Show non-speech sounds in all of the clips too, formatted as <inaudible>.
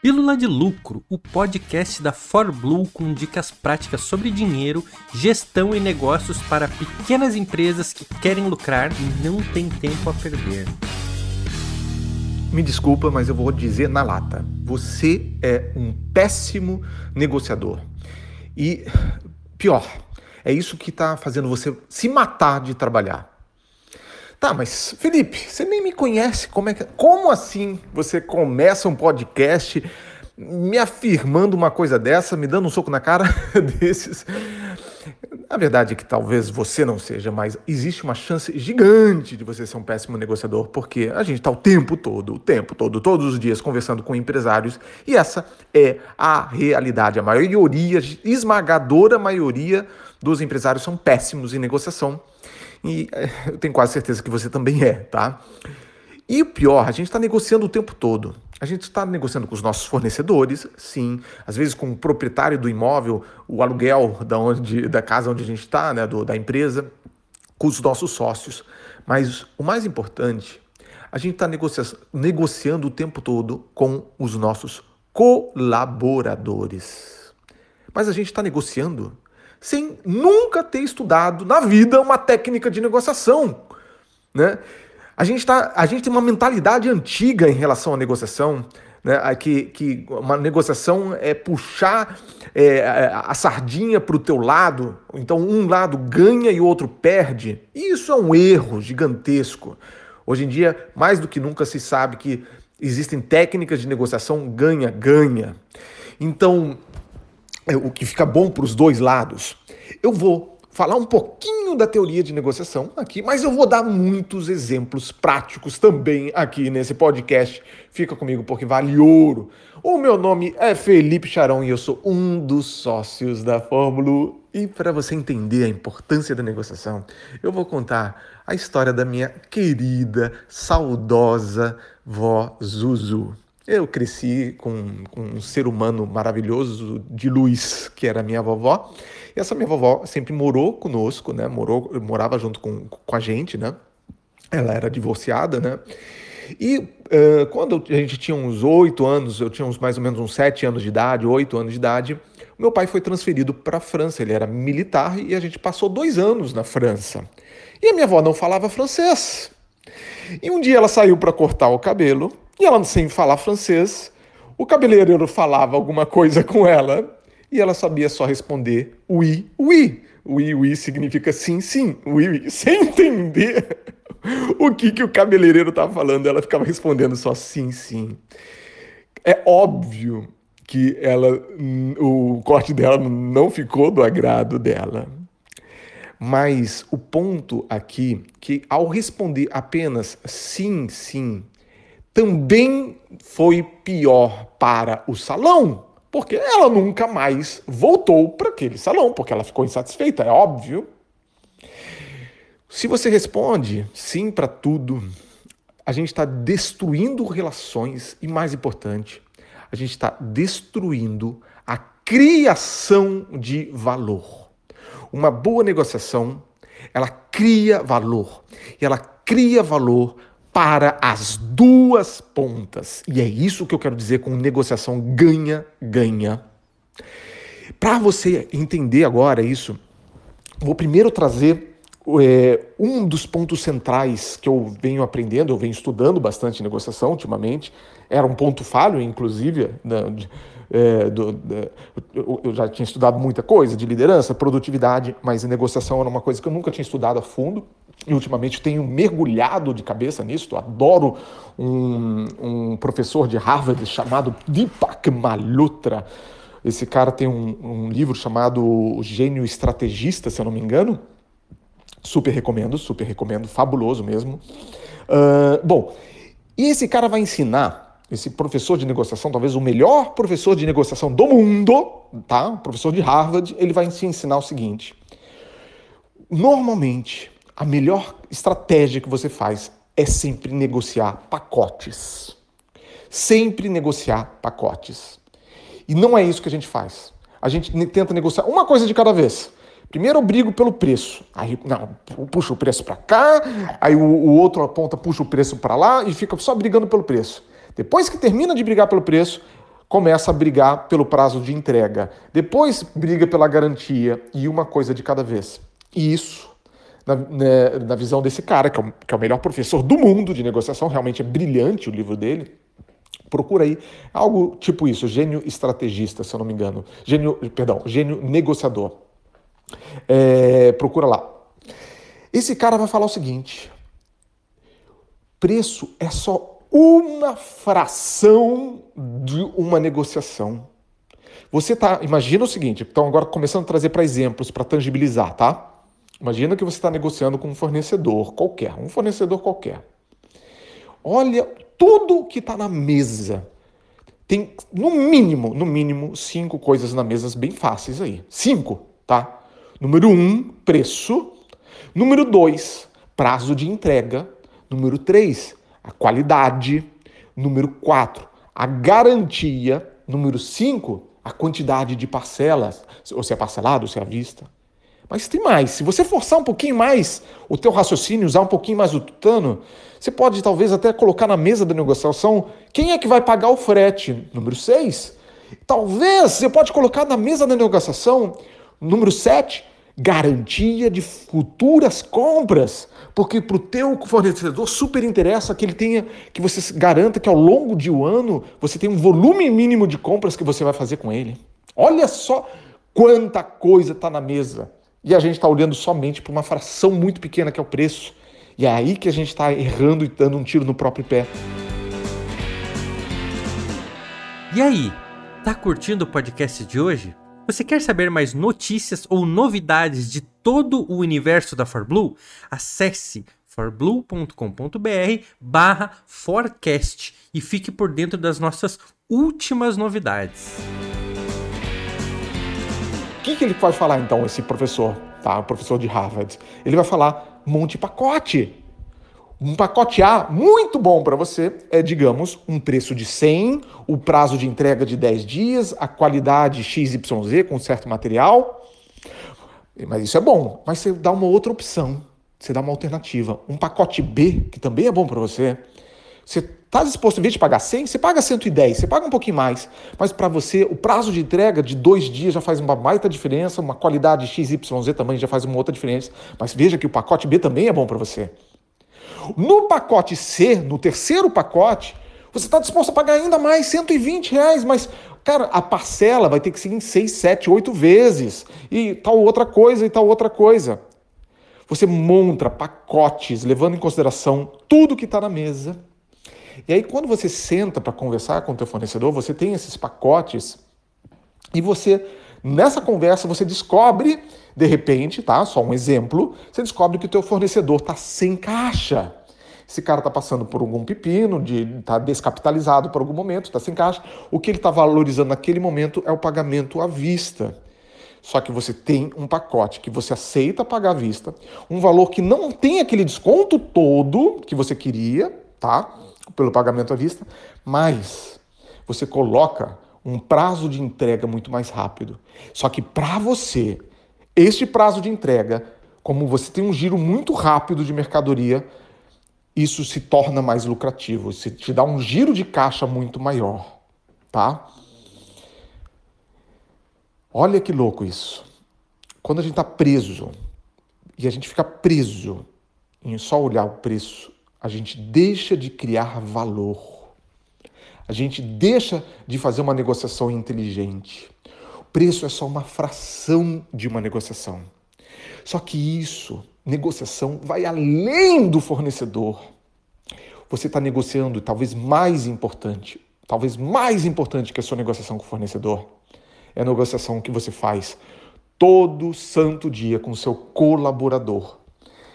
Pílula de Lucro, o podcast da ForBlue com dicas práticas sobre dinheiro, gestão e negócios para pequenas empresas que querem lucrar e não têm tempo a perder. Me desculpa, mas eu vou dizer na lata. Você é um péssimo negociador. E pior, é isso que está fazendo você se matar de trabalhar. Tá, mas Felipe, você nem me conhece. Como é que, como assim você começa um podcast me afirmando uma coisa dessa, me dando um soco na cara <laughs> desses? A verdade é que talvez você não seja, mas existe uma chance gigante de você ser um péssimo negociador, porque a gente está o tempo todo, o tempo todo, todos os dias conversando com empresários e essa é a realidade. A maioria, esmagadora maioria dos empresários são péssimos em negociação e eh, <laughs> eu tenho quase certeza que você também é, tá? E o pior, a gente está negociando o tempo todo. A gente está negociando com os nossos fornecedores, sim. Às vezes com o proprietário do imóvel, o aluguel da, onde, da casa onde a gente está, né, da empresa, com os nossos sócios. Mas o mais importante, a gente está negocia negociando o tempo todo com os nossos colaboradores. Mas a gente está negociando sem nunca ter estudado na vida uma técnica de negociação. Né? A, gente tá, a gente tem uma mentalidade antiga em relação à negociação, né? que, que uma negociação é puxar é, a sardinha para o teu lado, então um lado ganha e o outro perde. E isso é um erro gigantesco. Hoje em dia, mais do que nunca se sabe que existem técnicas de negociação ganha-ganha. Então, o que fica bom para os dois lados. Eu vou falar um pouquinho da teoria de negociação aqui, mas eu vou dar muitos exemplos práticos também aqui nesse podcast. Fica comigo porque vale ouro. O meu nome é Felipe Charão e eu sou um dos sócios da Fórmula. E para você entender a importância da negociação, eu vou contar a história da minha querida, saudosa vó Zuzu. Eu cresci com, com, um ser humano maravilhoso de luz, que era minha vovó. E essa minha vovó sempre morou conosco, né? Morou, morava junto com, com a gente, né? Ela era divorciada, né? E uh, quando a gente tinha uns oito anos, eu tinha uns mais ou menos uns sete anos de idade, oito anos de idade, meu pai foi transferido para a França. Ele era militar e a gente passou dois anos na França. E a minha avó não falava francês. E um dia ela saiu para cortar o cabelo e ela, sem falar francês, o cabeleireiro falava alguma coisa com ela e ela sabia só responder oui, oui. Oui, oui significa sim, sim. Oui, oui. <laughs> Sem entender o que, que o cabeleireiro estava falando, ela ficava respondendo só sim, sim. É óbvio que ela, o corte dela não ficou do agrado dela. Mas o ponto aqui que ao responder apenas sim, sim, também foi pior para o salão, porque ela nunca mais voltou para aquele salão, porque ela ficou insatisfeita, é óbvio. Se você responde sim para tudo, a gente está destruindo relações e, mais importante, a gente está destruindo a criação de valor. Uma boa negociação, ela cria valor. E ela cria valor para as duas pontas. E é isso que eu quero dizer com negociação ganha-ganha. Para você entender agora isso, vou primeiro trazer é, um dos pontos centrais que eu venho aprendendo, eu venho estudando bastante negociação ultimamente, era um ponto falho, inclusive, é, do, eu já tinha estudado muita coisa de liderança, produtividade, mas negociação era uma coisa que eu nunca tinha estudado a fundo e ultimamente tenho mergulhado de cabeça nisso. Adoro um, um professor de Harvard chamado Deepak Malhotra. Esse cara tem um, um livro chamado O Gênio Estrategista, se eu não me engano. Super recomendo, super recomendo, fabuloso mesmo. Uh, bom, e esse cara vai ensinar, esse professor de negociação, talvez o melhor professor de negociação do mundo, tá? professor de Harvard, ele vai te ensinar o seguinte. Normalmente, a melhor estratégia que você faz é sempre negociar pacotes. Sempre negociar pacotes. E não é isso que a gente faz. A gente tenta negociar uma coisa de cada vez. Primeiro eu brigo pelo preço. Aí, não, puxa o preço para cá, aí o, o, outro aponta, puxa o preço para lá e fica só brigando pelo preço. Depois que termina de brigar pelo preço, começa a brigar pelo prazo de entrega, depois briga pela garantia e uma coisa de cada vez. E isso, na, na, né, na visão desse cara, que é, o, que é o melhor professor do mundo de negociação, realmente é brilhante o livro dele. Procura aí algo tipo isso, gênio estrategista, se eu não me engano. Gênio, perdão, gênio negociador. É, procura lá. Esse cara vai falar o seguinte: preço é só uma fração de uma negociação. Você tá, imagina o seguinte, então agora começando a trazer para exemplos, para tangibilizar, tá? Imagina que você está negociando com um fornecedor qualquer, um fornecedor qualquer. Olha tudo que está na mesa. Tem no mínimo, no mínimo, cinco coisas na mesa bem fáceis aí. Cinco, tá? Número um, preço. Número dois, prazo de entrega. Número três, a qualidade. Número 4, a garantia. Número 5, a quantidade de parcelas, ou se é parcelado, ou se é à vista. Mas tem mais. Se você forçar um pouquinho mais o teu raciocínio, usar um pouquinho mais o tutano, você pode talvez até colocar na mesa da negociação quem é que vai pagar o frete. Número 6. Talvez você pode colocar na mesa da negociação, número 7, garantia de futuras compras porque para o teu fornecedor super interessa que ele tenha, que você garanta que ao longo de um ano você tem um volume mínimo de compras que você vai fazer com ele. Olha só quanta coisa está na mesa. E a gente está olhando somente para uma fração muito pequena que é o preço. E é aí que a gente está errando e dando um tiro no próprio pé. E aí, tá curtindo o podcast de hoje? Você quer saber mais notícias ou novidades de todo o universo da ForBlue? Acesse forblue.com.br barra forecast e fique por dentro das nossas últimas novidades. O que, que ele pode falar então, esse professor, tá? O professor de Harvard? Ele vai falar monte pacote. Um pacote A muito bom para você é, digamos, um preço de 100, o prazo de entrega de 10 dias, a qualidade XYZ com certo material. Mas isso é bom. Mas você dá uma outra opção, você dá uma alternativa. Um pacote B, que também é bom para você. Você está disposto, em vez de pagar 100, você paga 110, você paga um pouquinho mais. Mas para você, o prazo de entrega de dois dias já faz uma baita diferença, uma qualidade XYZ também já faz uma outra diferença. Mas veja que o pacote B também é bom para você. No pacote C, no terceiro pacote, você está disposto a pagar ainda mais 120 reais, mas, cara, a parcela vai ter que ser em 6, 7, 8 vezes. E tal outra coisa e tal outra coisa. Você monta pacotes, levando em consideração tudo que está na mesa. E aí, quando você senta para conversar com o teu fornecedor, você tem esses pacotes e você, nessa conversa, você descobre de repente, tá? Só um exemplo, você descobre que o teu fornecedor está sem caixa. Esse cara está passando por algum pepino, de está descapitalizado por algum momento, está sem caixa. O que ele está valorizando naquele momento é o pagamento à vista. Só que você tem um pacote que você aceita pagar à vista, um valor que não tem aquele desconto todo que você queria, tá? Pelo pagamento à vista, mas você coloca um prazo de entrega muito mais rápido. Só que para você este prazo de entrega, como você tem um giro muito rápido de mercadoria, isso se torna mais lucrativo, se te dá um giro de caixa muito maior, tá? Olha que louco isso. Quando a gente está preso e a gente fica preso em só olhar o preço, a gente deixa de criar valor. A gente deixa de fazer uma negociação inteligente preço é só uma fração de uma negociação. Só que isso, negociação, vai além do fornecedor. Você está negociando, talvez mais importante, talvez mais importante que a sua negociação com o fornecedor, é a negociação que você faz todo santo dia com o seu colaborador.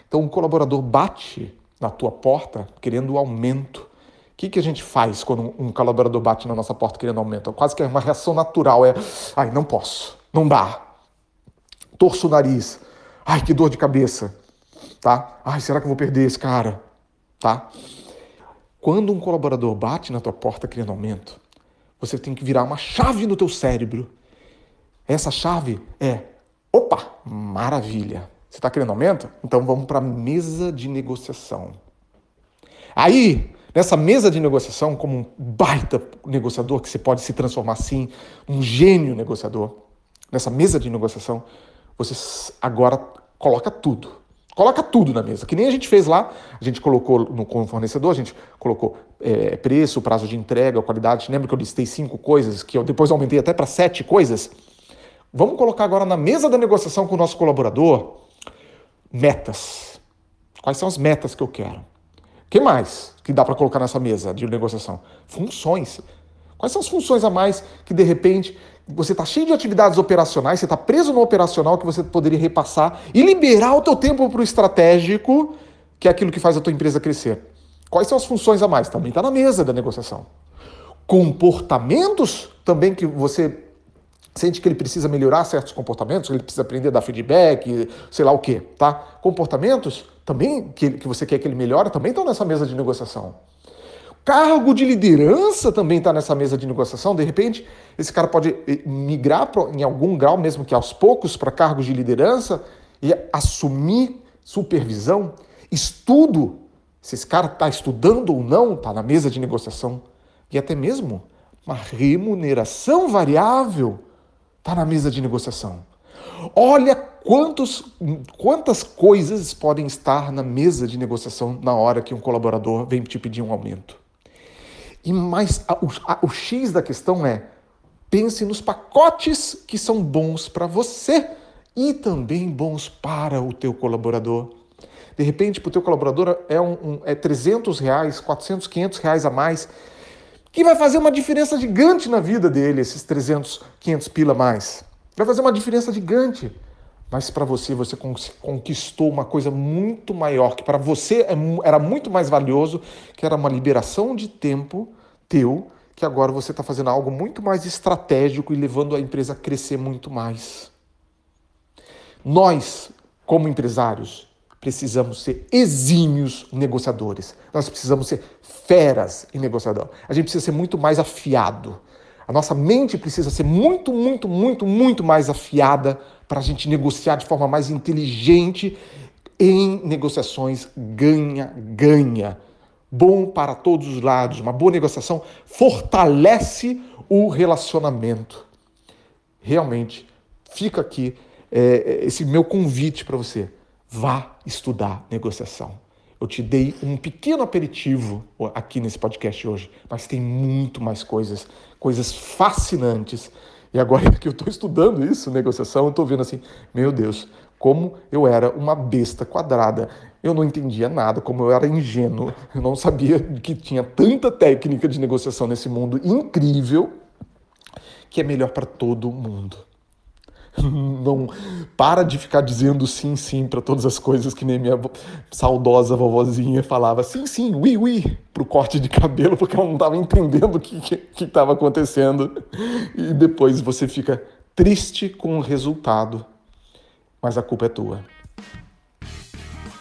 Então, um colaborador bate na tua porta querendo aumento o que, que a gente faz quando um colaborador bate na nossa porta querendo aumento? Quase que é uma reação natural, é, ai, não posso, não dá. Torço o nariz, ai, que dor de cabeça, tá? Ai, será que eu vou perder esse cara, tá? Quando um colaborador bate na tua porta querendo aumento, você tem que virar uma chave no teu cérebro. Essa chave é, opa, maravilha. Você está querendo aumento? Então vamos para a mesa de negociação. Aí Nessa mesa de negociação, como um baita negociador, que você pode se transformar assim, um gênio negociador, nessa mesa de negociação, você agora coloca tudo. Coloca tudo na mesa, que nem a gente fez lá. A gente colocou no com o fornecedor, a gente colocou é, preço, prazo de entrega, qualidade. Lembra que eu listei cinco coisas, que eu depois aumentei até para sete coisas? Vamos colocar agora na mesa da negociação com o nosso colaborador metas. Quais são as metas que eu quero? Que mais que dá para colocar nessa mesa de negociação? Funções. Quais são as funções a mais que de repente você está cheio de atividades operacionais, você está preso no operacional que você poderia repassar e liberar o teu tempo para o estratégico, que é aquilo que faz a tua empresa crescer. Quais são as funções a mais? Também está na mesa da negociação. Comportamentos também que você sente que ele precisa melhorar certos comportamentos, que ele precisa aprender a dar feedback, sei lá o quê, tá? Comportamentos também que, que você quer que ele melhore também estão nessa mesa de negociação. Cargo de liderança também está nessa mesa de negociação. De repente, esse cara pode eh, migrar em algum grau, mesmo que aos poucos, para cargos de liderança e assumir supervisão, estudo. Se esse cara está estudando ou não, está na mesa de negociação. E até mesmo uma remuneração variável está na mesa de negociação. Olha quantos, quantas coisas podem estar na mesa de negociação na hora que um colaborador vem te pedir um aumento. E mais a, o, a, o X da questão é pense nos pacotes que são bons para você e também bons para o teu colaborador. De repente, para o teu colaborador é, um, um, é 300 reais, 400, 500 reais a mais, que vai fazer uma diferença gigante na vida dele, esses 300, 500 pila a mais. Vai fazer uma diferença gigante. Mas para você, você conquistou uma coisa muito maior, que para você é era muito mais valioso, que era uma liberação de tempo teu, que agora você está fazendo algo muito mais estratégico e levando a empresa a crescer muito mais. Nós, como empresários, precisamos ser exímios negociadores. Nós precisamos ser feras em negociador. A gente precisa ser muito mais afiado. A nossa mente precisa ser muito, muito, muito, muito mais afiada para a gente negociar de forma mais inteligente em negociações ganha-ganha. Bom para todos os lados. Uma boa negociação fortalece o relacionamento. Realmente, fica aqui é, esse meu convite para você. Vá estudar negociação. Eu te dei um pequeno aperitivo aqui nesse podcast hoje, mas tem muito mais coisas, coisas fascinantes. E agora <laughs> que eu estou estudando isso, negociação, eu estou vendo assim, meu Deus, como eu era uma besta quadrada. Eu não entendia nada, como eu era ingênuo. Eu não sabia que tinha tanta técnica de negociação nesse mundo incrível que é melhor para todo mundo. <laughs> Não para de ficar dizendo sim, sim para todas as coisas que nem minha saudosa vovozinha falava sim, sim, ui, ui, pro corte de cabelo, porque ela não estava entendendo o que estava acontecendo. E depois você fica triste com o resultado, mas a culpa é tua.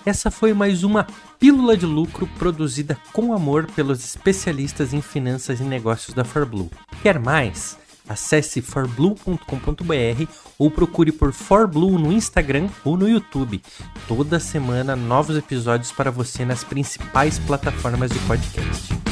Essa foi mais uma pílula de lucro produzida com amor pelos especialistas em finanças e negócios da ForBlue. Quer mais? Acesse forblue.com.br ou procure por ForBlue no Instagram ou no YouTube. Toda semana novos episódios para você nas principais plataformas de podcast.